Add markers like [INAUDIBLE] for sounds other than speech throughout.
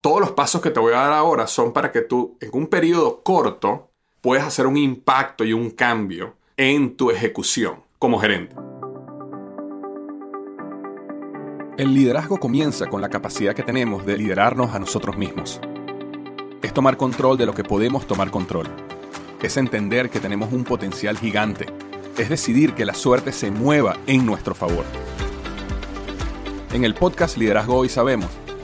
Todos los pasos que te voy a dar ahora son para que tú, en un periodo corto, puedas hacer un impacto y un cambio en tu ejecución como gerente. El liderazgo comienza con la capacidad que tenemos de liderarnos a nosotros mismos. Es tomar control de lo que podemos tomar control. Es entender que tenemos un potencial gigante. Es decidir que la suerte se mueva en nuestro favor. En el podcast Liderazgo Hoy sabemos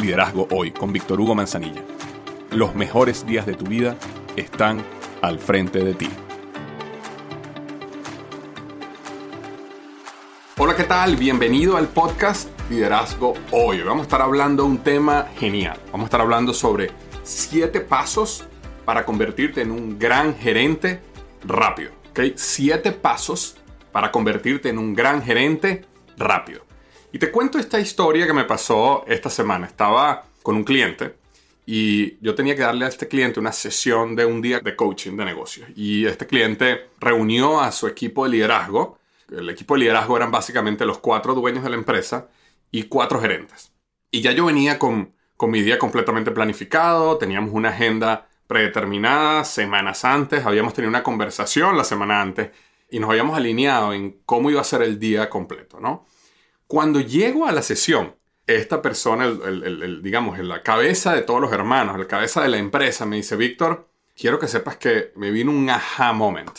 Liderazgo Hoy con Víctor Hugo Manzanilla. Los mejores días de tu vida están al frente de ti. Hola, ¿qué tal? Bienvenido al podcast Liderazgo Hoy. Vamos a estar hablando de un tema genial. Vamos a estar hablando sobre siete pasos para convertirte en un gran gerente rápido. ¿ok? Siete pasos para convertirte en un gran gerente rápido. Y te cuento esta historia que me pasó esta semana. Estaba con un cliente y yo tenía que darle a este cliente una sesión de un día de coaching de negocios. Y este cliente reunió a su equipo de liderazgo. El equipo de liderazgo eran básicamente los cuatro dueños de la empresa y cuatro gerentes. Y ya yo venía con, con mi día completamente planificado, teníamos una agenda predeterminada semanas antes, habíamos tenido una conversación la semana antes y nos habíamos alineado en cómo iba a ser el día completo, ¿no? Cuando llego a la sesión, esta persona, el, digamos, en la cabeza de todos los hermanos, la cabeza de la empresa, me dice, Víctor, quiero que sepas que me vino un aha moment,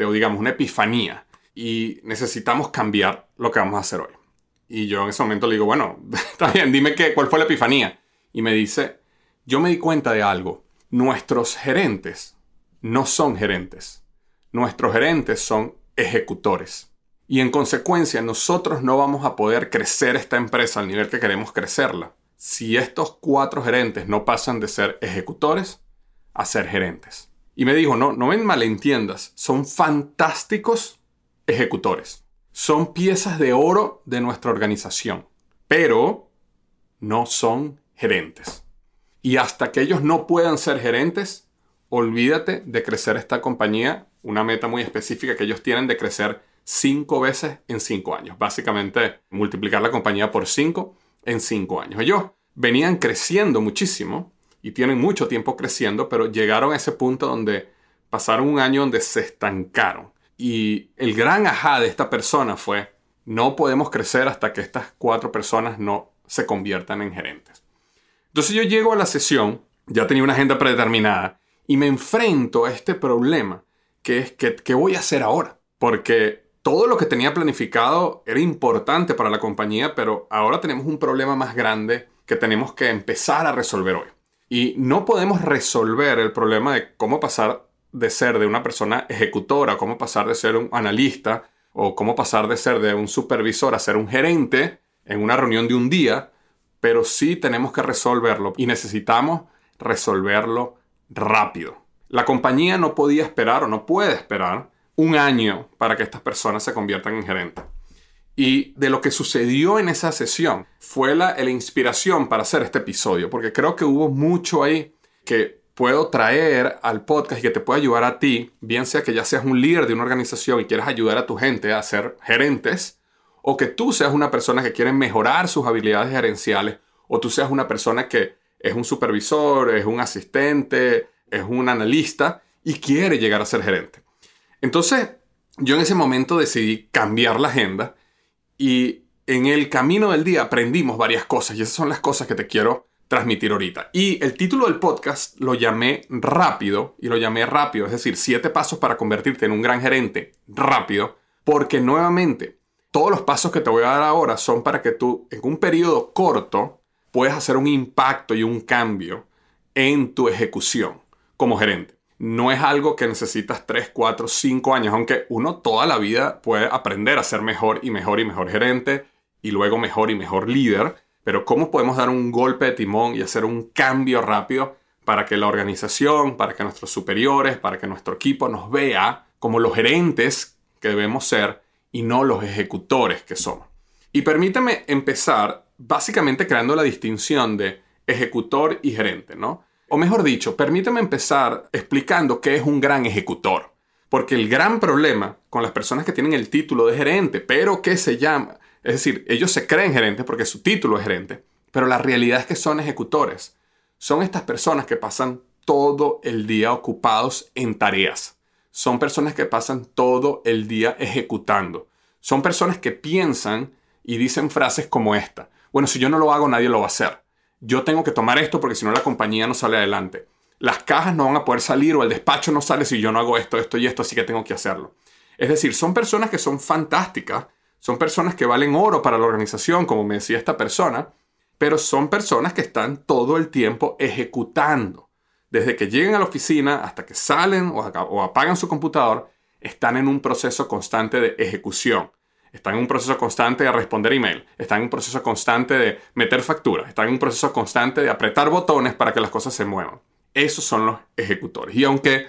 o digamos, una epifanía, y necesitamos cambiar lo que vamos a hacer hoy. Y yo en ese momento le digo, bueno, [LAUGHS] está bien, dime qué, cuál fue la epifanía. Y me dice, yo me di cuenta de algo nuestros gerentes no son gerentes. Nuestros gerentes son ejecutores. Y en consecuencia, nosotros no vamos a poder crecer esta empresa al nivel que queremos crecerla si estos cuatro gerentes no pasan de ser ejecutores a ser gerentes. Y me dijo, no, no me malentiendas, son fantásticos ejecutores. Son piezas de oro de nuestra organización, pero no son gerentes. Y hasta que ellos no puedan ser gerentes, olvídate de crecer esta compañía, una meta muy específica que ellos tienen de crecer cinco veces en cinco años. Básicamente, multiplicar la compañía por cinco en cinco años. Ellos venían creciendo muchísimo y tienen mucho tiempo creciendo, pero llegaron a ese punto donde pasaron un año donde se estancaron. Y el gran ajá de esta persona fue, no podemos crecer hasta que estas cuatro personas no se conviertan en gerentes. Entonces yo llego a la sesión, ya tenía una agenda predeterminada, y me enfrento a este problema, que es que, ¿qué voy a hacer ahora? Porque todo lo que tenía planificado era importante para la compañía, pero ahora tenemos un problema más grande que tenemos que empezar a resolver hoy. Y no podemos resolver el problema de cómo pasar de ser de una persona ejecutora, cómo pasar de ser un analista o cómo pasar de ser de un supervisor a ser un gerente en una reunión de un día pero sí tenemos que resolverlo y necesitamos resolverlo rápido. La compañía no podía esperar o no puede esperar un año para que estas personas se conviertan en gerentes. Y de lo que sucedió en esa sesión fue la, la inspiración para hacer este episodio, porque creo que hubo mucho ahí que puedo traer al podcast y que te puede ayudar a ti, bien sea que ya seas un líder de una organización y quieras ayudar a tu gente a ser gerentes, o que tú seas una persona que quiere mejorar sus habilidades gerenciales, o tú seas una persona que es un supervisor, es un asistente, es un analista y quiere llegar a ser gerente. Entonces, yo en ese momento decidí cambiar la agenda y en el camino del día aprendimos varias cosas y esas son las cosas que te quiero transmitir ahorita. Y el título del podcast lo llamé rápido y lo llamé rápido, es decir, siete pasos para convertirte en un gran gerente rápido, porque nuevamente todos los pasos que te voy a dar ahora son para que tú en un periodo corto puedas hacer un impacto y un cambio en tu ejecución como gerente. No es algo que necesitas 3, 4, 5 años, aunque uno toda la vida puede aprender a ser mejor y mejor y mejor gerente y luego mejor y mejor líder, pero ¿cómo podemos dar un golpe de timón y hacer un cambio rápido para que la organización, para que nuestros superiores, para que nuestro equipo nos vea como los gerentes que debemos ser y no los ejecutores que somos? Y permítame empezar básicamente creando la distinción de ejecutor y gerente, ¿no? O mejor dicho, permíteme empezar explicando qué es un gran ejecutor. Porque el gran problema con las personas que tienen el título de gerente, pero que se llama, es decir, ellos se creen gerentes porque su título es gerente, pero la realidad es que son ejecutores. Son estas personas que pasan todo el día ocupados en tareas. Son personas que pasan todo el día ejecutando. Son personas que piensan y dicen frases como esta. Bueno, si yo no lo hago, nadie lo va a hacer yo tengo que tomar esto porque si no la compañía no sale adelante. Las cajas no van a poder salir o el despacho no sale si yo no hago esto, esto y esto, así que tengo que hacerlo. Es decir, son personas que son fantásticas, son personas que valen oro para la organización, como me decía esta persona, pero son personas que están todo el tiempo ejecutando. Desde que llegan a la oficina hasta que salen o, apagan su computador, están en un proceso constante de ejecución están en un proceso constante de responder email, están en un proceso constante de meter facturas, están en un proceso constante de apretar botones para que las cosas se muevan. Esos son los ejecutores. Y aunque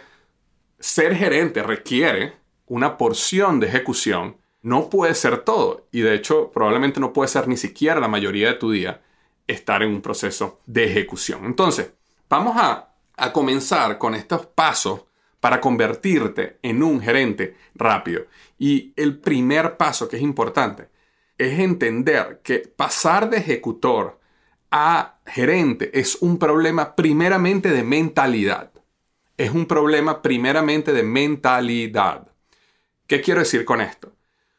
ser gerente requiere una porción de ejecución, no puede ser todo. Y de hecho, probablemente no puede ser ni siquiera la mayoría de tu día estar en un proceso de ejecución. Entonces, vamos a, a comenzar con estos pasos para convertirte en un gerente rápido. Y el primer paso que es importante es entender que pasar de ejecutor a gerente es un problema primeramente de mentalidad. Es un problema primeramente de mentalidad. ¿Qué quiero decir con esto?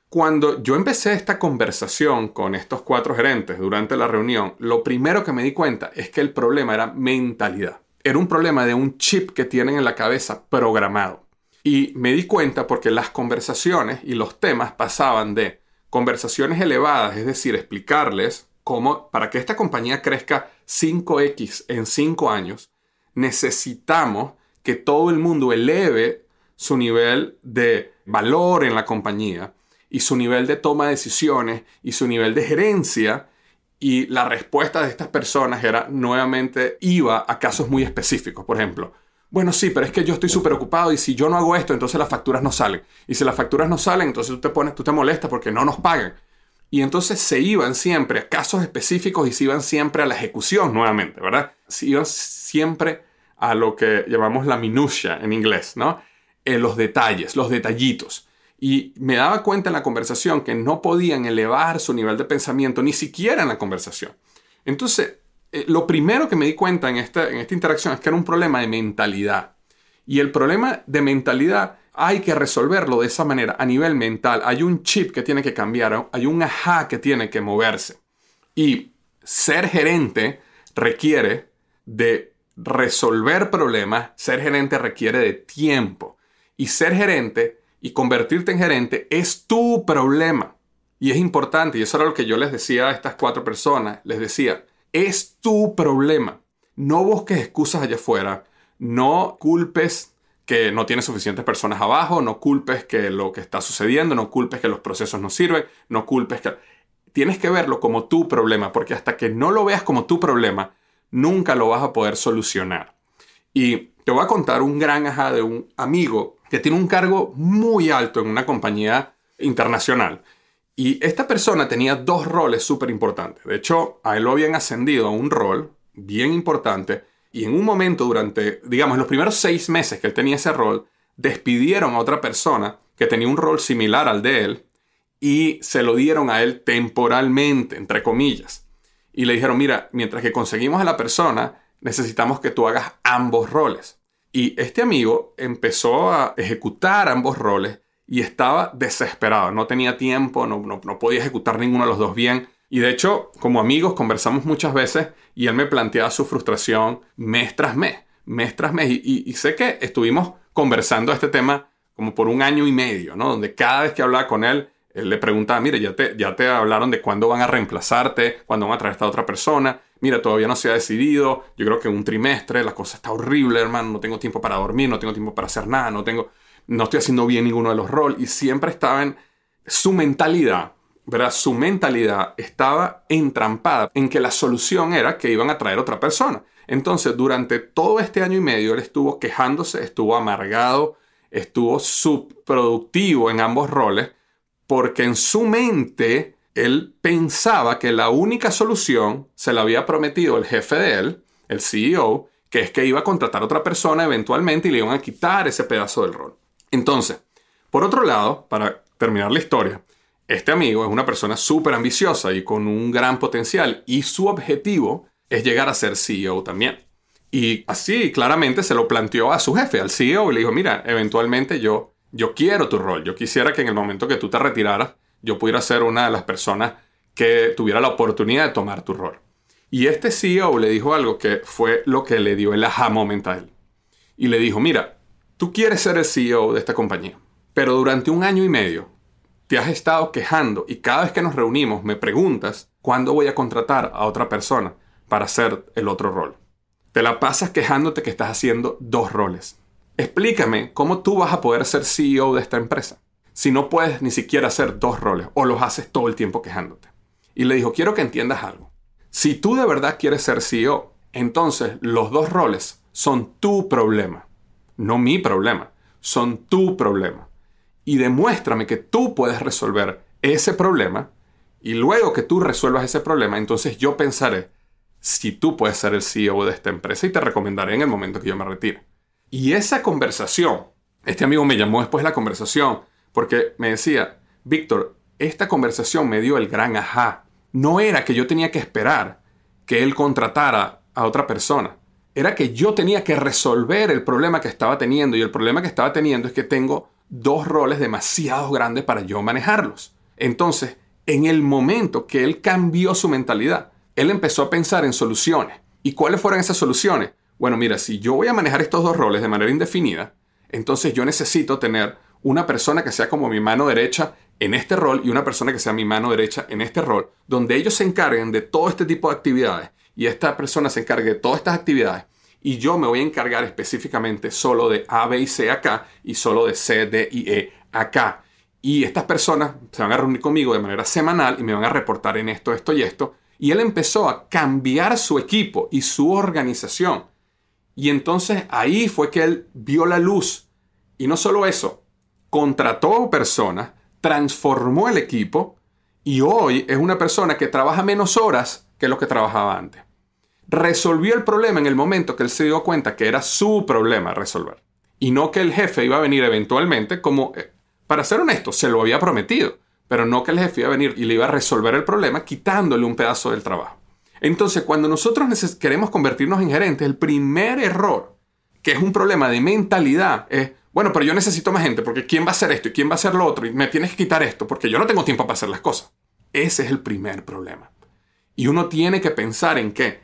Cuando yo empecé esta conversación con estos cuatro gerentes durante la reunión, lo primero que me di cuenta es que el problema era mentalidad era un problema de un chip que tienen en la cabeza programado. Y me di cuenta porque las conversaciones y los temas pasaban de conversaciones elevadas, es decir, explicarles cómo para que esta compañía crezca 5x en 5 años, necesitamos que todo el mundo eleve su nivel de valor en la compañía y su nivel de toma de decisiones y su nivel de gerencia y la respuesta de estas personas era nuevamente iba a casos muy específicos. Por ejemplo, bueno, sí, pero es que yo estoy súper ocupado y si yo no hago esto, entonces las facturas no salen. Y si las facturas no salen, entonces tú te pones, tú te molestas porque no nos pagan. Y entonces se iban siempre a casos específicos y se iban siempre a la ejecución nuevamente, ¿verdad? Se iban siempre a lo que llamamos la minucia en inglés, ¿no? En los detalles, los detallitos. Y me daba cuenta en la conversación que no podían elevar su nivel de pensamiento, ni siquiera en la conversación. Entonces, eh, lo primero que me di cuenta en esta, en esta interacción es que era un problema de mentalidad. Y el problema de mentalidad hay que resolverlo de esa manera, a nivel mental. Hay un chip que tiene que cambiar, hay un ajá que tiene que moverse. Y ser gerente requiere de resolver problemas, ser gerente requiere de tiempo. Y ser gerente y convertirte en gerente es tu problema. Y es importante, y eso era lo que yo les decía a estas cuatro personas, les decía, es tu problema. No busques excusas allá afuera, no culpes que no tienes suficientes personas abajo, no culpes que lo que está sucediendo, no culpes que los procesos no sirven, no culpes que... Tienes que verlo como tu problema, porque hasta que no lo veas como tu problema, nunca lo vas a poder solucionar. Y te voy a contar un gran ajá de un amigo que tiene un cargo muy alto en una compañía internacional. Y esta persona tenía dos roles súper importantes. De hecho, a él lo habían ascendido a un rol bien importante y en un momento durante, digamos, los primeros seis meses que él tenía ese rol, despidieron a otra persona que tenía un rol similar al de él y se lo dieron a él temporalmente, entre comillas. Y le dijeron, mira, mientras que conseguimos a la persona, necesitamos que tú hagas ambos roles. Y este amigo empezó a ejecutar ambos roles y estaba desesperado. No tenía tiempo, no, no, podía ejecutar ninguno de los dos bien. Y de hecho, como amigos, conversamos muchas veces y él me planteaba su frustración mes tras mes, mes tras mes. Y, sé que estuvimos conversando este tema como por un año y medio, ¿no? Donde cada vez que hablaba con él, él le preguntaba, mire, ya te, ya te hablaron de cuándo van a reemplazarte, cuándo van a traer a esta otra persona. Mira, todavía no se ha decidido. Yo creo que un trimestre, la cosa está horrible, hermano. No tengo tiempo para dormir, no tengo tiempo para hacer nada, no tengo no estoy haciendo bien ninguno de los roles y siempre estaba en su mentalidad, ¿verdad? Su mentalidad estaba entrampada en que la solución era que iban a traer otra persona. Entonces, durante todo este año y medio, él estuvo quejándose, estuvo amargado, estuvo subproductivo en ambos roles, porque en su mente él pensaba que la única solución se la había prometido el jefe de él, el CEO, que es que iba a contratar a otra persona eventualmente y le iban a quitar ese pedazo del rol. Entonces, por otro lado, para terminar la historia, este amigo es una persona súper ambiciosa y con un gran potencial y su objetivo es llegar a ser CEO también. Y así claramente se lo planteó a su jefe, al CEO, y le dijo, mira, eventualmente yo, yo quiero tu rol, yo quisiera que en el momento que tú te retiraras, yo pudiera ser una de las personas que tuviera la oportunidad de tomar tu rol. Y este CEO le dijo algo que fue lo que le dio el aha moment a él. Y le dijo, mira, Tú quieres ser el CEO de esta compañía, pero durante un año y medio te has estado quejando y cada vez que nos reunimos me preguntas cuándo voy a contratar a otra persona para hacer el otro rol. Te la pasas quejándote que estás haciendo dos roles. Explícame cómo tú vas a poder ser CEO de esta empresa si no puedes ni siquiera hacer dos roles o los haces todo el tiempo quejándote. Y le dijo, quiero que entiendas algo. Si tú de verdad quieres ser CEO, entonces los dos roles son tu problema no mi problema, son tu problema. Y demuéstrame que tú puedes resolver ese problema y luego que tú resuelvas ese problema, entonces yo pensaré si tú puedes ser el CEO de esta empresa y te recomendaré en el momento que yo me retire. Y esa conversación, este amigo me llamó después de la conversación porque me decía, Víctor, esta conversación me dio el gran ajá. No era que yo tenía que esperar que él contratara a otra persona era que yo tenía que resolver el problema que estaba teniendo y el problema que estaba teniendo es que tengo dos roles demasiado grandes para yo manejarlos. Entonces, en el momento que él cambió su mentalidad, él empezó a pensar en soluciones. ¿Y cuáles fueron esas soluciones? Bueno, mira, si yo voy a manejar estos dos roles de manera indefinida, entonces yo necesito tener una persona que sea como mi mano derecha en este rol y una persona que sea mi mano derecha en este rol, donde ellos se encarguen de todo este tipo de actividades y esta persona se encargue de todas estas actividades y yo me voy a encargar específicamente solo de A, B y C acá y solo de C, D y E acá. Y estas personas se van a reunir conmigo de manera semanal y me van a reportar en esto, esto y esto. Y él empezó a cambiar su equipo y su organización. Y entonces ahí fue que él vio la luz. Y no solo eso, contrató personas, transformó el equipo y hoy es una persona que trabaja menos horas que lo que trabajaba antes resolvió el problema en el momento que él se dio cuenta que era su problema resolver. Y no que el jefe iba a venir eventualmente como, eh, para ser honesto, se lo había prometido, pero no que el jefe iba a venir y le iba a resolver el problema quitándole un pedazo del trabajo. Entonces, cuando nosotros queremos convertirnos en gerentes, el primer error, que es un problema de mentalidad, es, bueno, pero yo necesito más gente, porque ¿quién va a hacer esto y quién va a hacer lo otro? Y me tienes que quitar esto, porque yo no tengo tiempo para hacer las cosas. Ese es el primer problema. Y uno tiene que pensar en qué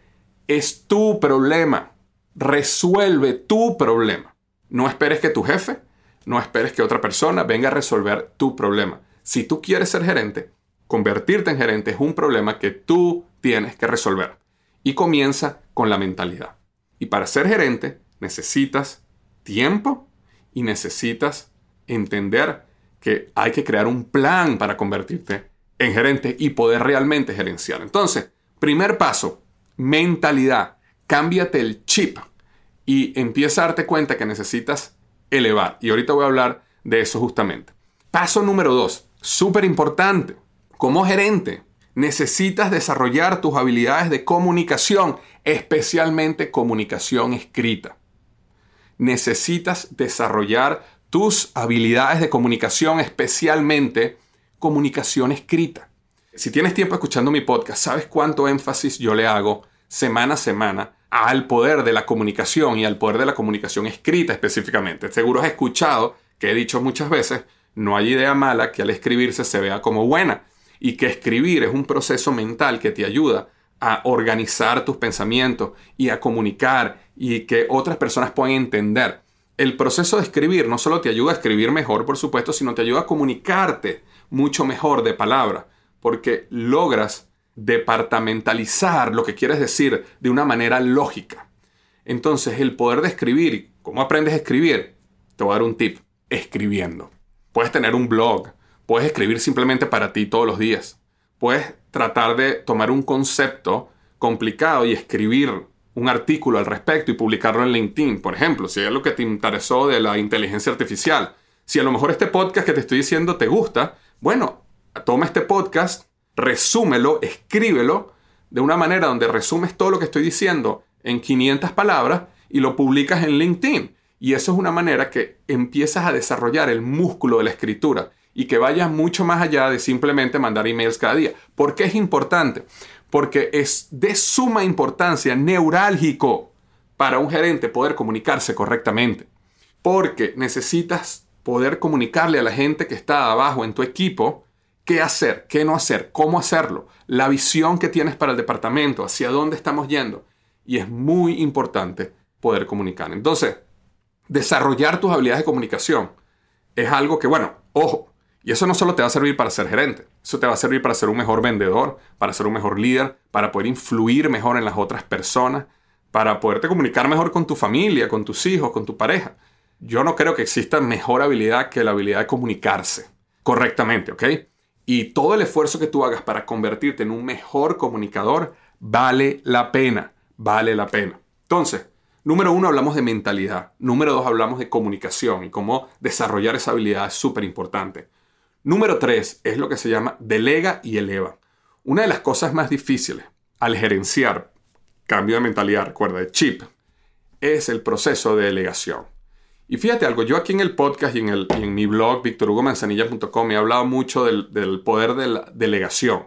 es tu problema. Resuelve tu problema. No esperes que tu jefe, no esperes que otra persona venga a resolver tu problema. Si tú quieres ser gerente, convertirte en gerente es un problema que tú tienes que resolver. Y comienza con la mentalidad. Y para ser gerente necesitas tiempo y necesitas entender que hay que crear un plan para convertirte en gerente y poder realmente gerenciar. Entonces, primer paso, mentalidad. Cámbiate el chip y empieza a darte cuenta que necesitas elevar. Y ahorita voy a hablar de eso justamente. Paso número dos, súper importante. Como gerente, necesitas desarrollar tus habilidades de comunicación, especialmente comunicación escrita. Necesitas desarrollar tus habilidades de comunicación, especialmente comunicación escrita. Si tienes tiempo escuchando mi podcast, sabes cuánto énfasis yo le hago semana a semana al poder de la comunicación y al poder de la comunicación escrita específicamente. Seguro has escuchado que he dicho muchas veces no hay idea mala que al escribirse se vea como buena y que escribir es un proceso mental que te ayuda a organizar tus pensamientos y a comunicar y que otras personas puedan entender. El proceso de escribir no solo te ayuda a escribir mejor, por supuesto, sino te ayuda a comunicarte mucho mejor de palabra, porque logras departamentalizar lo que quieres decir de una manera lógica. Entonces, el poder de escribir, ¿cómo aprendes a escribir? Te voy a dar un tip, escribiendo. Puedes tener un blog, puedes escribir simplemente para ti todos los días. Puedes tratar de tomar un concepto complicado y escribir un artículo al respecto y publicarlo en LinkedIn, por ejemplo, si es lo que te interesó de la inteligencia artificial. Si a lo mejor este podcast que te estoy diciendo te gusta, bueno, toma este podcast, resúmelo, escríbelo de una manera donde resumes todo lo que estoy diciendo en 500 palabras y lo publicas en LinkedIn. Y eso es una manera que empiezas a desarrollar el músculo de la escritura y que vayas mucho más allá de simplemente mandar emails cada día. ¿Por qué es importante? Porque es de suma importancia, neurálgico para un gerente poder comunicarse correctamente. Porque necesitas poder comunicarle a la gente que está abajo en tu equipo qué hacer, qué no hacer, cómo hacerlo, la visión que tienes para el departamento, hacia dónde estamos yendo. Y es muy importante poder comunicar. Entonces, desarrollar tus habilidades de comunicación es algo que, bueno, ojo, y eso no solo te va a servir para ser gerente, eso te va a servir para ser un mejor vendedor, para ser un mejor líder, para poder influir mejor en las otras personas, para poderte comunicar mejor con tu familia, con tus hijos, con tu pareja. Yo no creo que exista mejor habilidad que la habilidad de comunicarse correctamente, ¿ok? Y todo el esfuerzo que tú hagas para convertirte en un mejor comunicador vale la pena, vale la pena. Entonces, número uno hablamos de mentalidad, número dos hablamos de comunicación y cómo desarrollar esa habilidad es súper importante. Número tres es lo que se llama delega y eleva. Una de las cosas más difíciles al gerenciar cambio de mentalidad, recuerda, de chip, es el proceso de delegación. Y fíjate algo, yo aquí en el podcast y en, el, en mi blog, victorhugomanzanilla.com, he hablado mucho del, del poder de la delegación.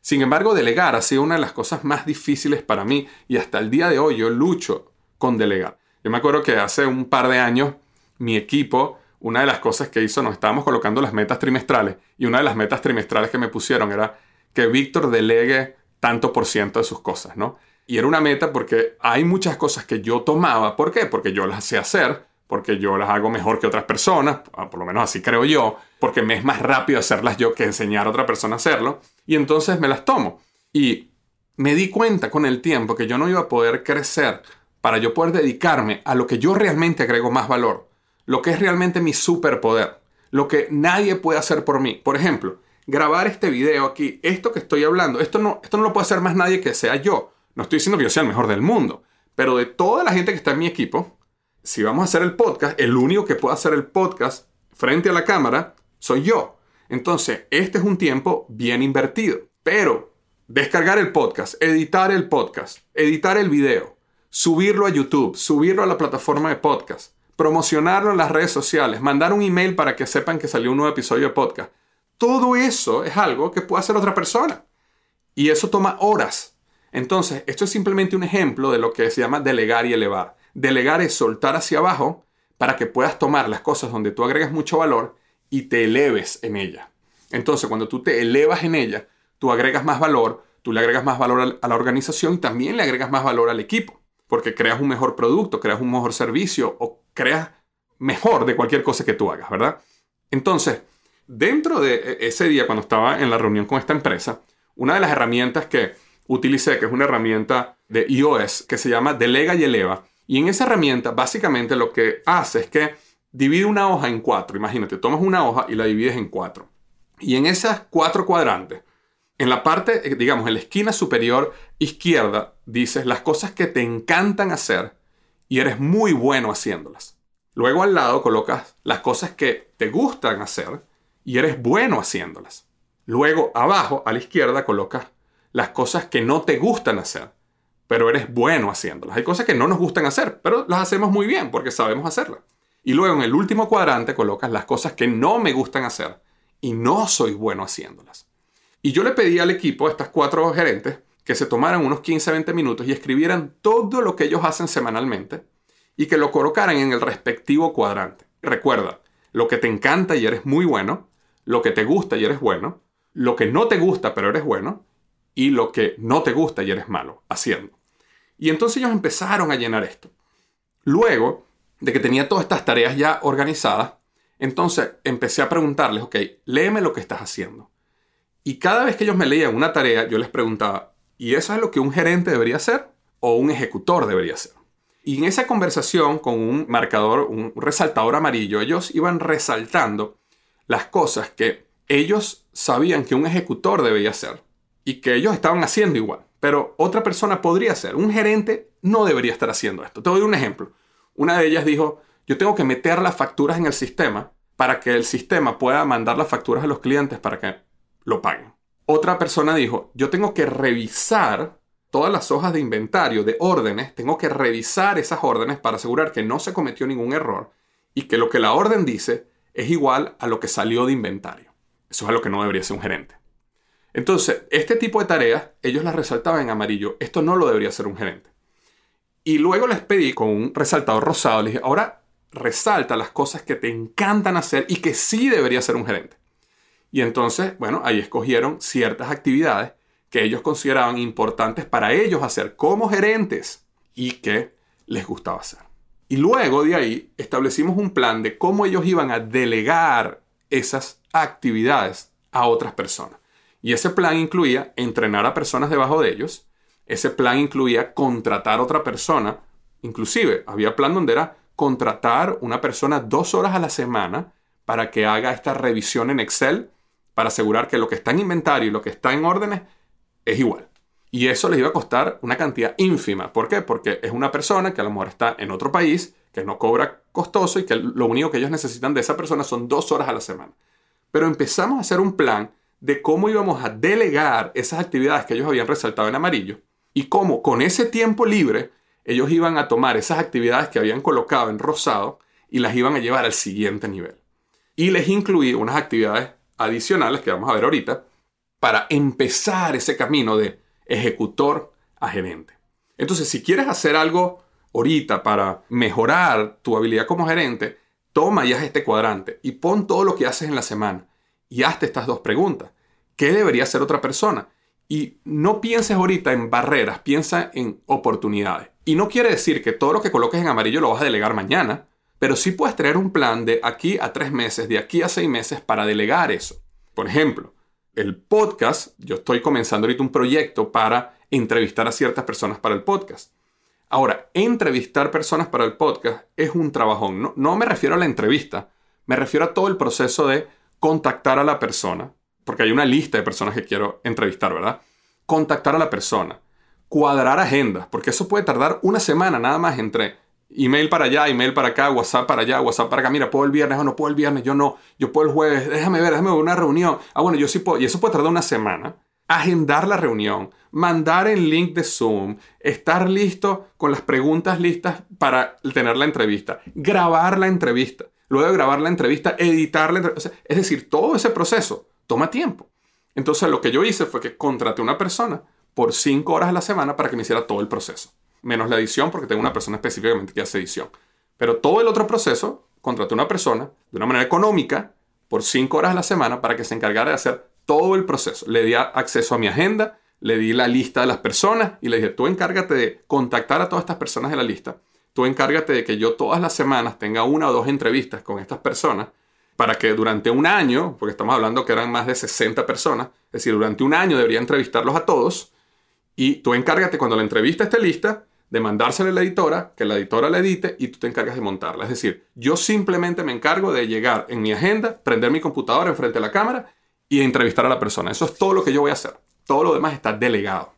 Sin embargo, delegar ha sido una de las cosas más difíciles para mí y hasta el día de hoy yo lucho con delegar. Yo me acuerdo que hace un par de años mi equipo una de las cosas que hizo, nos estábamos colocando las metas trimestrales y una de las metas trimestrales que me pusieron era que Víctor delegue tanto por ciento de sus cosas, ¿no? Y era una meta porque hay muchas cosas que yo tomaba. ¿Por qué? Porque yo las sé hacer, porque yo las hago mejor que otras personas, ah, por lo menos así creo yo, porque me es más rápido hacerlas yo que enseñar a otra persona a hacerlo. Y entonces me las tomo. Y me di cuenta con el tiempo que yo no iba a poder crecer para yo poder dedicarme a lo que yo realmente agrego más valor lo que es realmente mi superpoder, lo que nadie puede hacer por mí. Por ejemplo, grabar este video aquí, esto que estoy hablando, esto no, esto no lo puede hacer más nadie que sea yo. No estoy diciendo que yo sea el mejor del mundo, pero de toda la gente que está en mi equipo, si vamos a hacer el podcast, el único que puede hacer el podcast frente a la cámara soy yo. Entonces, este es un tiempo bien invertido. Pero descargar el podcast, editar el podcast, editar el video, subirlo a YouTube, subirlo a la plataforma de podcast, promocionarlo en las redes sociales, mandar un email para que sepan que salió un nuevo episodio de podcast. Todo eso es algo que puede hacer otra persona. Y eso toma horas. Entonces, esto es simplemente un ejemplo de lo que se llama delegar y elevar. Delegar es soltar hacia abajo para que puedas tomar las cosas donde tú agregas mucho valor y te eleves en ella. Entonces, cuando tú te elevas en ella, tú agregas más valor, tú le agregas más valor a la organización y también le agregas más valor al equipo porque creas un mejor producto, creas un mejor servicio o creas mejor de cualquier cosa que tú hagas, ¿verdad? Entonces, dentro de e-, ese día, cuando estaba en la reunión con esta empresa, una de las herramientas que utilicé, que es una herramienta de iOS que se llama Delega y Eleva, y en esa herramienta básicamente lo que hace es que divide una hoja en cuatro. Imagínate, tomas una hoja y la divides en cuatro. Y en esas cuatro cuadrantes, en la parte, eh, digamos, en la esquina superior izquierda, dices las cosas que te encantan hacer y eres muy bueno haciéndolas. Luego al lado colocas las cosas que te gustan hacer y eres bueno haciéndolas. Luego abajo, a la izquierda, colocas las cosas que no te gustan hacer, pero eres bueno haciéndolas. Hay cosas que no nos gustan hacer, pero las hacemos muy bien porque sabemos hacerlas. Y luego en el último cuadrante colocas las cosas que no me gustan hacer y no soy bueno haciéndolas. Y yo le pedí al equipo, a estas cuatro gerentes, que se tomaran unos 15-20 minutos y escribieran todo lo que ellos hacen semanalmente y que lo colocaran en el respectivo cuadrante. Recuerda, lo que te encanta y eres muy bueno, lo que te gusta y eres bueno, lo que no te gusta pero eres bueno, y lo que no te gusta y eres malo haciendo. Y entonces ellos empezaron a llenar esto. Luego de que tenía todas estas tareas ya organizadas, entonces empecé a preguntarles, ok, léeme lo que estás haciendo. Y cada vez que ellos me leían una tarea, yo les preguntaba, ¿y eso es lo que un gerente debería hacer o un ejecutor debería hacer? Y en esa conversación con un marcador, un resaltador amarillo, ellos iban resaltando las cosas que ellos sabían que un ejecutor debía hacer y que ellos estaban haciendo igual, pero otra persona podría hacer. Un gerente no debería estar haciendo esto. Te doy un ejemplo. Una de ellas dijo, yo tengo que meter las facturas en el sistema para que el sistema pueda mandar las facturas a los clientes para que lo paguen. Otra persona dijo, yo tengo que revisar todas las hojas de inventario, de órdenes, tengo que revisar esas órdenes para asegurar que no se cometió ningún error y que lo que la orden dice es igual a lo que salió de inventario. Eso es a lo que no debería ser un gerente. Entonces, este tipo de tareas, ellos las resaltaban en amarillo. Esto no lo debería hacer un gerente. Y luego les pedí con un resaltador rosado, les dije, ahora resalta las cosas que te encantan hacer y que sí debería ser un gerente. Y entonces, bueno, ahí escogieron ciertas actividades que ellos consideraban importantes para ellos hacer como gerentes y que les gustaba hacer. Y luego de ahí establecimos un plan de cómo ellos iban a delegar esas actividades a otras personas. Y ese plan incluía entrenar a personas debajo de ellos, ese plan incluía contratar a otra persona, inclusive había plan donde era contratar una persona dos horas a la semana para que haga esta revisión en Excel para asegurar que lo que está en inventario y lo que está en órdenes es igual. Y eso les iba a costar una cantidad ínfima. ¿Por qué? Porque es una persona que a lo mejor está en otro país, que no cobra costoso y que lo único que ellos necesitan de esa persona son dos horas a la semana. Pero empezamos a hacer un plan de cómo íbamos a delegar esas actividades que ellos habían resaltado en amarillo y cómo con ese tiempo libre ellos iban a tomar esas actividades que habían colocado en rosado y las iban a llevar al siguiente nivel. Y les incluí unas actividades adicionales que vamos a ver ahorita, para empezar ese camino de ejecutor a gerente. Entonces, si quieres hacer algo ahorita para mejorar tu habilidad como gerente, toma ya este cuadrante y pon todo lo que haces en la semana y hazte estas dos preguntas. ¿Qué debería hacer otra persona? Y no pienses ahorita en barreras, piensa en oportunidades. Y no quiere decir que todo lo que coloques en amarillo lo vas a delegar mañana, pero sí puedes tener un plan de aquí a tres meses, de aquí a seis meses para delegar eso. Por ejemplo, el podcast, yo estoy comenzando ahorita un proyecto para entrevistar a ciertas personas para el podcast. Ahora, entrevistar personas para el podcast es un trabajón. No, no me refiero a la entrevista, me refiero a todo el proceso de contactar a la persona, porque hay una lista de personas que quiero entrevistar, ¿verdad? Contactar a la persona, cuadrar agendas, porque eso puede tardar una semana nada más entre Email para allá, email para acá, WhatsApp para allá, WhatsApp para acá. Mira, puedo el viernes o no puedo el viernes, yo no. Yo puedo el jueves, déjame ver, déjame ver una reunión. Ah, bueno, yo sí puedo. Y eso puede tardar una semana. Agendar la reunión, mandar el link de Zoom, estar listo con las preguntas listas para tener la entrevista, grabar la entrevista, luego de grabar la entrevista, editar la entrevista. es decir, todo ese proceso toma tiempo. Entonces, lo que yo hice fue que contraté una persona por cinco horas a la semana para que me hiciera todo el proceso menos la edición porque tengo una persona específicamente que hace edición. Pero todo el otro proceso, contraté a una persona de una manera económica por cinco horas a la semana para que se encargara de hacer todo el proceso. Le di acceso a mi agenda, le di la lista de las personas y le dije, tú encárgate de contactar a todas estas personas de la lista. Tú encárgate de que yo todas las semanas tenga una o dos entrevistas con estas personas para que durante un año, porque estamos hablando que eran más de 60 personas, es decir, durante un año debería entrevistarlos a todos y tú encárgate cuando la entrevista esté lista de mandársela a la editora, que la editora la edite y tú te encargas de montarla. Es decir, yo simplemente me encargo de llegar en mi agenda, prender mi computadora enfrente de la cámara y entrevistar a la persona. Eso es todo lo que yo voy a hacer. Todo lo demás está delegado.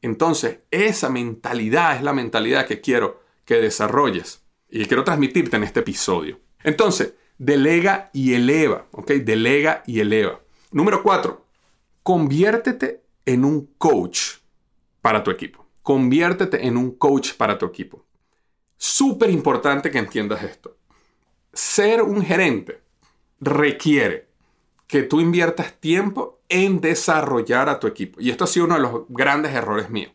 Entonces, esa mentalidad es la mentalidad que quiero que desarrolles y quiero transmitirte en este episodio. Entonces, delega y eleva, ¿ok? Delega y eleva. Número cuatro, conviértete en un coach para tu equipo conviértete en un coach para tu equipo. Súper importante que entiendas esto. Ser un gerente requiere que tú inviertas tiempo en desarrollar a tu equipo. Y esto ha sido uno de los grandes errores míos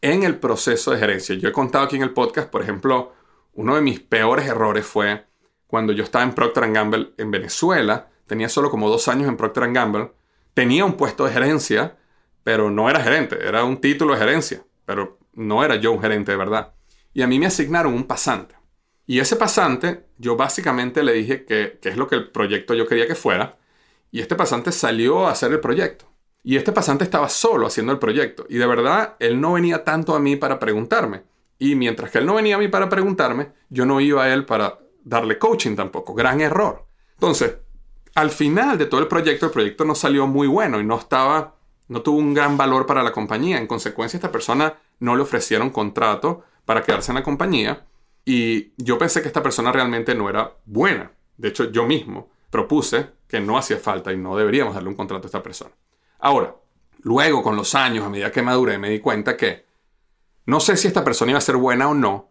en el proceso de gerencia. Yo he contado aquí en el podcast, por ejemplo, uno de mis peores errores fue cuando yo estaba en Procter Gamble en Venezuela, tenía solo como dos años en Procter Gamble, tenía un puesto de gerencia, pero no era gerente, era un título de gerencia, pero no era yo un gerente de verdad. Y a mí me asignaron un pasante. Y ese pasante, yo básicamente le dije que, que es lo que el proyecto yo quería que fuera, y este pasante salió a hacer el proyecto. Y este pasante estaba solo haciendo el proyecto. Y de verdad, él no venía tanto a mí para preguntarme. Y mientras que él no venía a mí para preguntarme, yo no iba a él para darle coaching tampoco. Gran error. Entonces, al final de todo el proyecto, el proyecto no salió muy bueno y no estaba, no tuvo un gran valor para la compañía. En consecuencia, esta persona no le ofrecieron contrato para quedarse en la compañía. Y yo pensé que esta persona realmente no era buena. De hecho, yo mismo propuse que no hacía falta y no deberíamos darle un contrato a esta persona. Ahora, luego con los años, a medida que maduré, me di cuenta que no sé si esta persona iba a ser buena o no,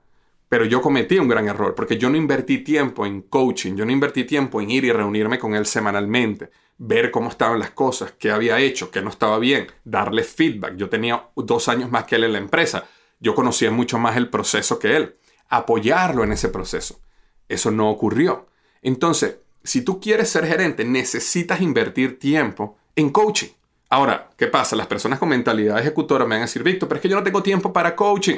pero yo cometí un gran error porque yo no invertí tiempo en coaching, yo no invertí tiempo en ir y reunirme con él semanalmente, ver cómo estaban las cosas, qué había hecho, qué no estaba bien, darle feedback. Yo tenía dos años más que él en la empresa, yo conocía mucho más el proceso que él, apoyarlo en ese proceso. Eso no ocurrió. Entonces, si tú quieres ser gerente, necesitas invertir tiempo en coaching. Ahora, ¿qué pasa? Las personas con mentalidad ejecutora me van a decir, Víctor, pero es que yo no tengo tiempo para coaching.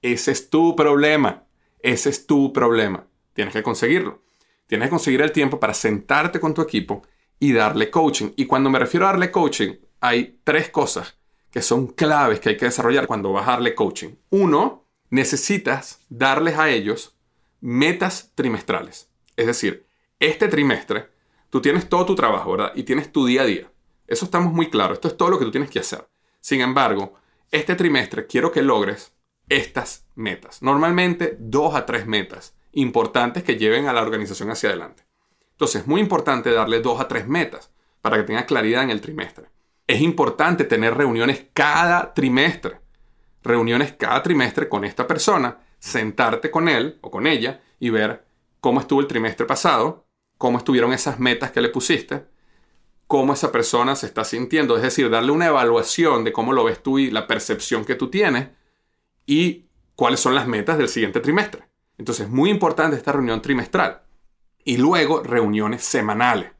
Ese es tu problema. Ese es tu problema. Tienes que conseguirlo. Tienes que conseguir el tiempo para sentarte con tu equipo y darle coaching. Y cuando me refiero a darle coaching, hay tres cosas que son claves que hay que desarrollar cuando vas a darle coaching. Uno, necesitas darles a ellos metas trimestrales. Es decir, este trimestre, tú tienes todo tu trabajo, ¿verdad? Y tienes tu día a día. Eso estamos muy claros. Esto es todo lo que tú tienes que hacer. Sin embargo, este trimestre quiero que logres estas metas. Normalmente dos a tres metas importantes que lleven a la organización hacia adelante. Entonces, es muy importante darle dos a tres metas para que tengas claridad en el trimestre. Es importante tener reuniones cada trimestre. Reuniones cada trimestre con esta persona, sentarte con él o con ella y ver cómo estuvo el trimestre pasado, cómo estuvieron esas metas que le pusiste, cómo esa persona se está sintiendo, es decir, darle una evaluación de cómo lo ves tú y la percepción que tú tienes y cuáles son las metas del siguiente trimestre. Entonces es muy importante esta reunión trimestral. Y luego reuniones semanales.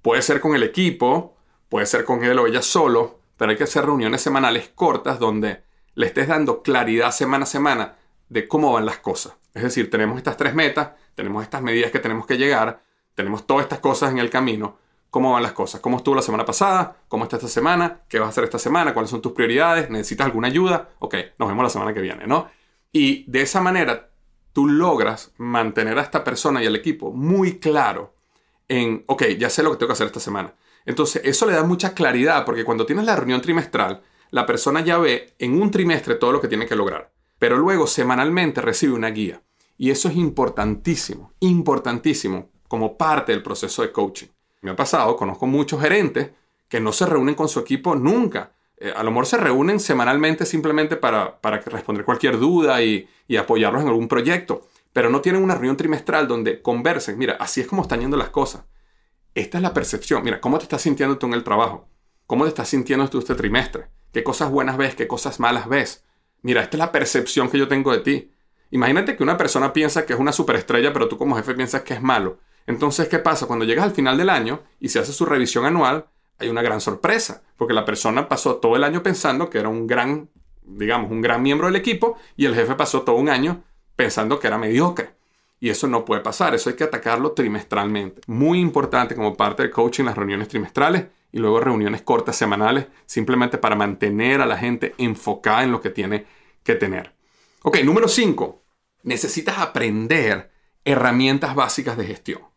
Puede ser con el equipo, puede ser con él o ella solo, pero hay que hacer reuniones semanales cortas donde le estés dando claridad semana a semana de cómo van las cosas. Es decir, tenemos estas tres metas, tenemos estas medidas que tenemos que llegar, tenemos todas estas cosas en el camino. ¿Cómo van las cosas? ¿Cómo estuvo la semana pasada? ¿Cómo está esta semana? ¿Qué vas a hacer esta semana? ¿Cuáles son tus prioridades? ¿Necesitas alguna ayuda? Ok, nos vemos la semana que viene, ¿no? Y de esa manera tú logras mantener a esta persona y al equipo muy claro en, ok, ya sé lo que tengo que hacer esta semana. Entonces, eso le da mucha claridad porque cuando tienes la reunión trimestral, la persona ya ve en un trimestre todo lo que tiene que lograr, pero luego semanalmente recibe una guía. Y eso es importantísimo, importantísimo como parte del proceso de coaching. Me ha pasado, conozco muchos gerentes que no se reúnen con su equipo nunca. Eh, a lo mejor se reúnen semanalmente simplemente para, para responder cualquier duda y, y apoyarlos en algún proyecto, pero no tienen una reunión trimestral donde conversen. Mira, así es como están yendo las cosas. Esta es la percepción. Mira, ¿cómo te estás sintiendo tú en el trabajo? ¿Cómo te estás sintiendo tú este trimestre? ¿Qué cosas buenas ves? ¿Qué cosas malas ves? Mira, esta es la percepción que yo tengo de ti. Imagínate que una persona piensa que es una superestrella, pero tú como jefe piensas que es malo. Entonces, ¿qué pasa? Cuando llegas al final del año y se hace su revisión anual, hay una gran sorpresa, porque la persona pasó todo el año pensando que era un gran, digamos, un gran miembro del equipo y el jefe pasó todo un año pensando que era mediocre. Y eso no puede pasar, eso hay que atacarlo trimestralmente. Muy importante como parte del coaching las reuniones trimestrales y luego reuniones cortas semanales, simplemente para mantener a la gente enfocada en lo que tiene que tener. Ok, número 5. Necesitas aprender herramientas básicas de gestión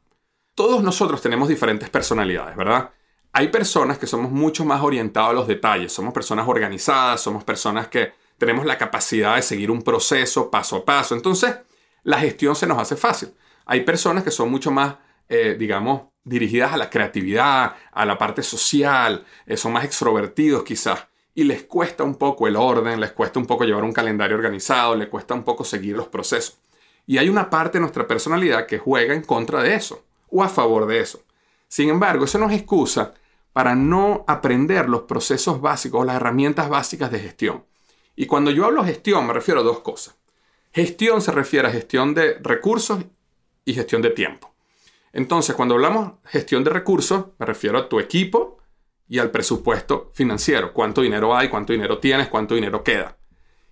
todos nosotros tenemos diferentes personalidades, ¿verdad? Hay personas que somos mucho más orientados a los detalles, somos personas organizadas, somos personas que tenemos la capacidad de seguir un proceso paso a paso, entonces la gestión se nos hace fácil. Hay personas que son mucho más, eh, digamos, dirigidas a la creatividad, a la parte social, eh, son más extrovertidos quizás, y les cuesta un poco el orden, les cuesta un poco llevar un calendario organizado, les cuesta un poco seguir los procesos. Y hay una parte de nuestra personalidad que juega en contra de eso o a favor de eso. Sin embargo, eso no es excusa para no aprender los procesos básicos las herramientas básicas de gestión. Y cuando yo hablo gestión me refiero a dos cosas. Gestión se refiere a gestión de recursos y gestión de tiempo. Entonces, cuando hablamos gestión de recursos, me refiero a tu equipo y al presupuesto financiero. Cuánto dinero hay, cuánto dinero tienes, cuánto dinero queda.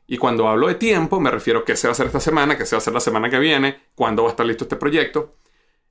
Y cuando hablo de tiempo, me refiero a qué se va a hacer esta semana, qué se va a hacer la semana que viene, cuándo va a estar listo este proyecto.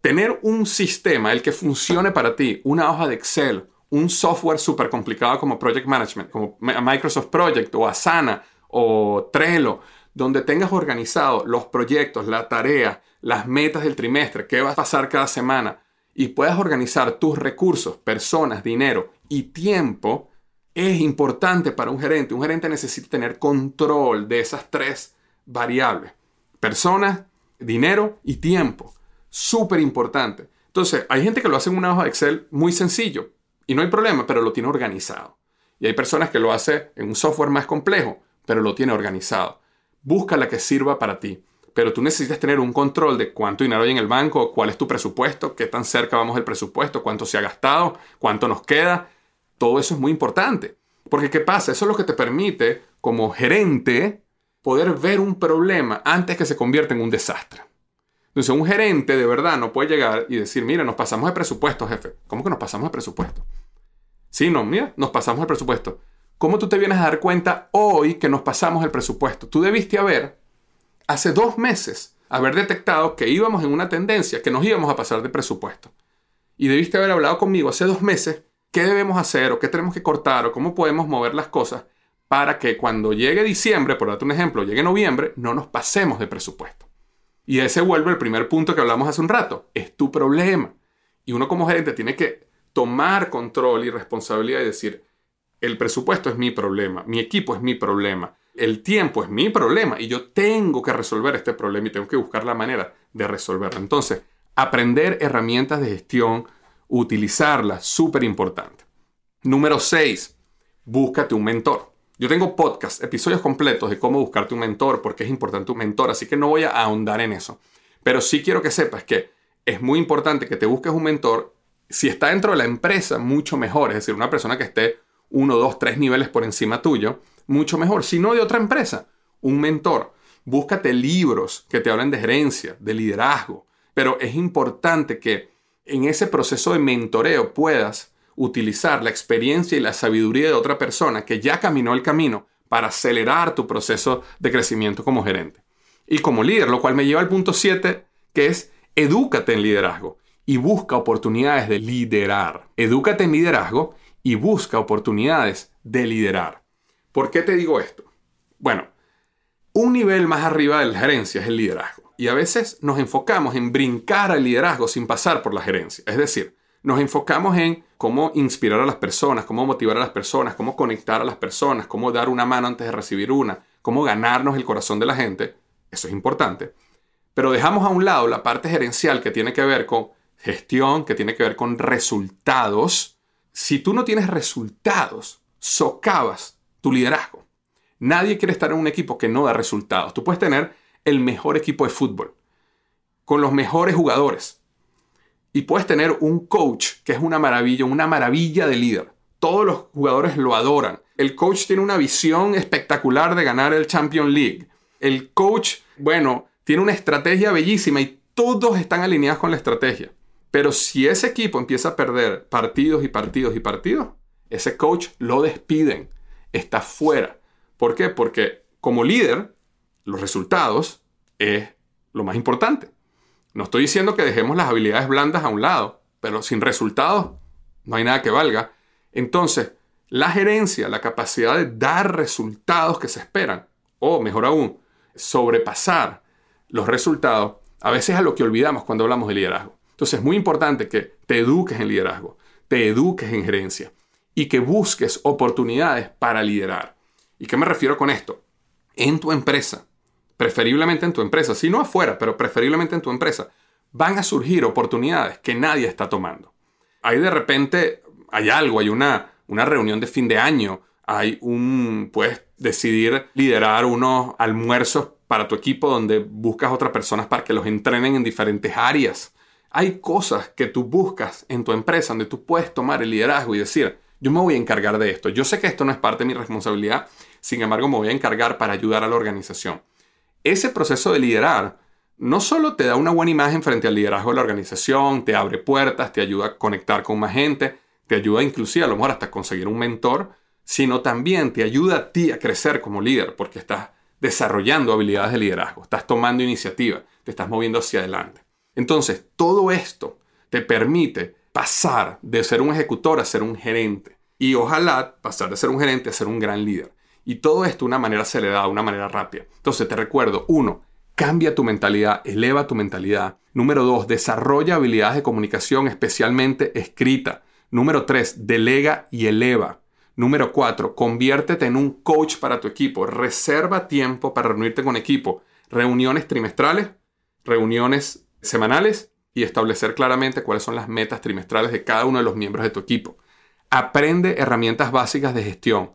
Tener un sistema, el que funcione para ti, una hoja de Excel, un software súper complicado como Project Management, como Microsoft Project o Asana o Trello, donde tengas organizado los proyectos, la tarea, las metas del trimestre, qué va a pasar cada semana y puedas organizar tus recursos, personas, dinero y tiempo, es importante para un gerente. Un gerente necesita tener control de esas tres variables. Personas, dinero y tiempo. Súper importante. Entonces, hay gente que lo hace en una hoja de Excel muy sencillo y no hay problema, pero lo tiene organizado. Y hay personas que lo hacen en un software más complejo, pero lo tiene organizado. Busca la que sirva para ti. Pero tú necesitas tener un control de cuánto dinero hay en el banco, cuál es tu presupuesto, qué tan cerca vamos del presupuesto, cuánto se ha gastado, cuánto nos queda. Todo eso es muy importante. Porque ¿qué pasa? Eso es lo que te permite, como gerente, poder ver un problema antes que se convierta en un desastre. Entonces, un gerente de verdad no puede llegar y decir, mira, nos pasamos de presupuesto, jefe. ¿Cómo que nos pasamos de presupuesto? Sí, no, mira, nos pasamos de presupuesto. ¿Cómo tú te vienes a dar cuenta hoy que nos pasamos el presupuesto? Tú debiste haber, hace dos meses, haber detectado que íbamos en una tendencia, que nos íbamos a pasar de presupuesto. Y debiste haber hablado conmigo hace dos meses qué debemos hacer o qué tenemos que cortar o cómo podemos mover las cosas para que cuando llegue diciembre, por darte un ejemplo, llegue noviembre, no nos pasemos de presupuesto. Y ese vuelve el primer punto que hablamos hace un rato. Es tu problema. Y uno como gerente tiene que tomar control y responsabilidad y decir, el presupuesto es mi problema, mi equipo es mi problema, el tiempo es mi problema y yo tengo que resolver este problema y tengo que buscar la manera de resolverlo. Entonces, aprender herramientas de gestión, utilizarlas, súper importante. Número 6, búscate un mentor. Yo tengo podcast, episodios completos de cómo buscarte un mentor, porque es importante un mentor, así que no voy a ahondar en eso. Pero sí quiero que sepas que es muy importante que te busques un mentor. Si está dentro de la empresa, mucho mejor. Es decir, una persona que esté uno, dos, tres niveles por encima tuyo, mucho mejor. Si no de otra empresa, un mentor. Búscate libros que te hablen de gerencia, de liderazgo. Pero es importante que en ese proceso de mentoreo puedas utilizar la experiencia y la sabiduría de otra persona que ya caminó el camino para acelerar tu proceso de crecimiento como gerente. Y como líder, lo cual me lleva al punto 7, que es edúcate en liderazgo y busca oportunidades de liderar. Edúcate en liderazgo y busca oportunidades de liderar. ¿Por qué te digo esto? Bueno, un nivel más arriba de la gerencia es el liderazgo. Y a veces nos enfocamos en brincar al liderazgo sin pasar por la gerencia. Es decir, nos enfocamos en cómo inspirar a las personas, cómo motivar a las personas, cómo conectar a las personas, cómo dar una mano antes de recibir una, cómo ganarnos el corazón de la gente. Eso es importante. Pero dejamos a un lado la parte gerencial que tiene que ver con gestión, que tiene que ver con resultados. Si tú no tienes resultados, socavas tu liderazgo. Nadie quiere estar en un equipo que no da resultados. Tú puedes tener el mejor equipo de fútbol, con los mejores jugadores, y puedes tener un coach que es una maravilla, una maravilla de líder. Todos los jugadores lo adoran. El coach tiene una visión espectacular de ganar el Champions League. El coach, bueno, tiene una estrategia bellísima y todos están alineados con la estrategia. Pero si ese equipo empieza a perder partidos y partidos y partidos, ese coach lo despiden. Está fuera. ¿Por qué? Porque como líder, los resultados es lo más importante. No estoy diciendo que dejemos las habilidades blandas a un lado, pero sin resultados no hay nada que valga. Entonces, la gerencia, la capacidad de dar resultados que se esperan, o mejor aún, sobrepasar los resultados, a veces es a lo que olvidamos cuando hablamos de liderazgo. Entonces es muy importante que te eduques en liderazgo, te eduques en gerencia y que busques oportunidades para liderar. ¿Y qué me refiero con esto? En tu empresa, preferiblemente en tu empresa, si no afuera, pero preferiblemente en tu empresa, van a surgir oportunidades que nadie está tomando. Hay de repente, hay algo, hay una, una reunión de fin de año, hay un, puedes decidir liderar unos almuerzos para tu equipo donde buscas otras personas para que los entrenen en diferentes áreas. Hay cosas que tú buscas en tu empresa donde tú puedes tomar el liderazgo y decir, yo me voy a encargar de esto. Yo sé que esto no es parte de mi responsabilidad, sin embargo me voy a encargar para ayudar a la organización ese proceso de liderar no solo te da una buena imagen frente al liderazgo de la organización, te abre puertas, te ayuda a conectar con más gente, te ayuda inclusive a lo mejor hasta conseguir un mentor, sino también te ayuda a ti a crecer como líder porque estás desarrollando habilidades de liderazgo, estás tomando iniciativa, te estás moviendo hacia adelante. Entonces, todo esto te permite pasar de ser un ejecutor a ser un gerente y ojalá pasar de ser un gerente a ser un gran líder. Y todo esto de una manera acelerada, una manera rápida. Entonces, te recuerdo, uno, Cambia tu mentalidad, eleva tu mentalidad. Número dos, desarrolla habilidades de comunicación, especialmente escrita. Número tres, delega y eleva. Número cuatro, conviértete en un coach para tu equipo. Reserva tiempo para reunirte con equipo. Reuniones trimestrales, reuniones semanales y establecer claramente cuáles son las metas trimestrales de cada uno de los miembros de tu equipo. Aprende herramientas básicas de gestión.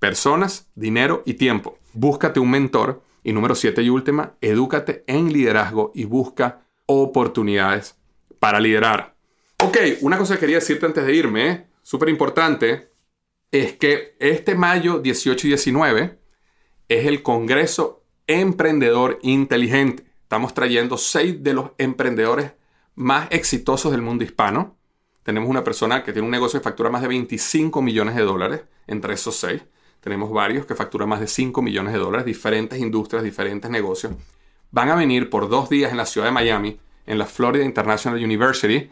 Personas, dinero y tiempo. Búscate un mentor y número siete y última, edúcate en liderazgo y busca oportunidades para liderar. Ok, una cosa que quería decirte antes de irme, súper importante, es que este mayo 18 y 19 es el Congreso Emprendedor Inteligente. Estamos trayendo seis de los emprendedores más exitosos del mundo hispano. Tenemos una persona que tiene un negocio que factura más de 25 millones de dólares entre esos seis. Tenemos varios que facturan más de 5 millones de dólares, diferentes industrias, diferentes negocios. Van a venir por dos días en la ciudad de Miami, en la Florida International University.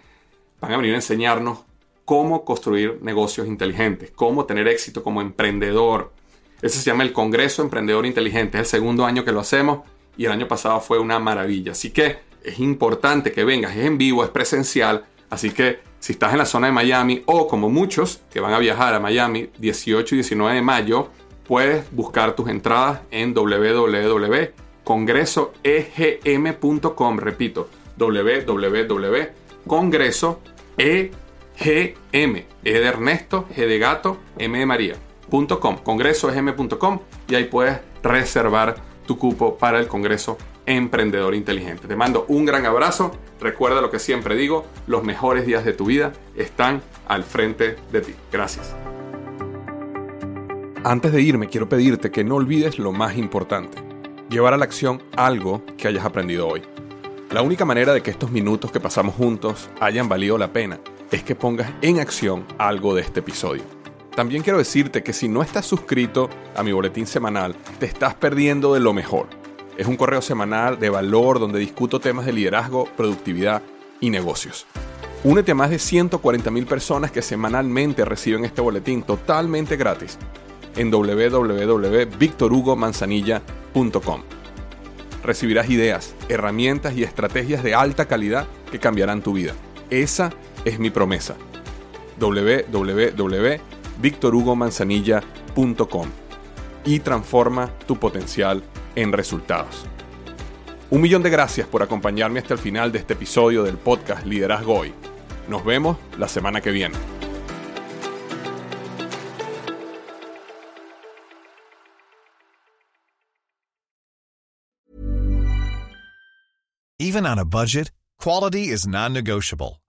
Van a venir a enseñarnos cómo construir negocios inteligentes, cómo tener éxito como emprendedor. Ese se llama el Congreso Emprendedor Inteligente. Es el segundo año que lo hacemos y el año pasado fue una maravilla. Así que es importante que vengas. Es en vivo, es presencial. Así que si estás en la zona de Miami o como muchos que van a viajar a Miami 18 y 19 de mayo, puedes buscar tus entradas en www.congresoegm.com. Repito, www.congresoegm, E de Ernesto, de Gato, M de María. congresoegm.com y ahí puedes reservar tu cupo para el Congreso emprendedor inteligente. Te mando un gran abrazo. Recuerda lo que siempre digo, los mejores días de tu vida están al frente de ti. Gracias. Antes de irme, quiero pedirte que no olvides lo más importante, llevar a la acción algo que hayas aprendido hoy. La única manera de que estos minutos que pasamos juntos hayan valido la pena es que pongas en acción algo de este episodio. También quiero decirte que si no estás suscrito a mi boletín semanal, te estás perdiendo de lo mejor. Es un correo semanal de valor donde discuto temas de liderazgo, productividad y negocios. Únete a más de 140.000 personas que semanalmente reciben este boletín totalmente gratis en www.victorhugomanzanilla.com. Recibirás ideas, herramientas y estrategias de alta calidad que cambiarán tu vida. Esa es mi promesa. www.victorhugomanzanilla.com y transforma tu potencial en resultados. Un millón de gracias por acompañarme hasta el final de este episodio del podcast Liderazgo Hoy. Nos vemos la semana que viene. Even on a budget, quality is non-negotiable.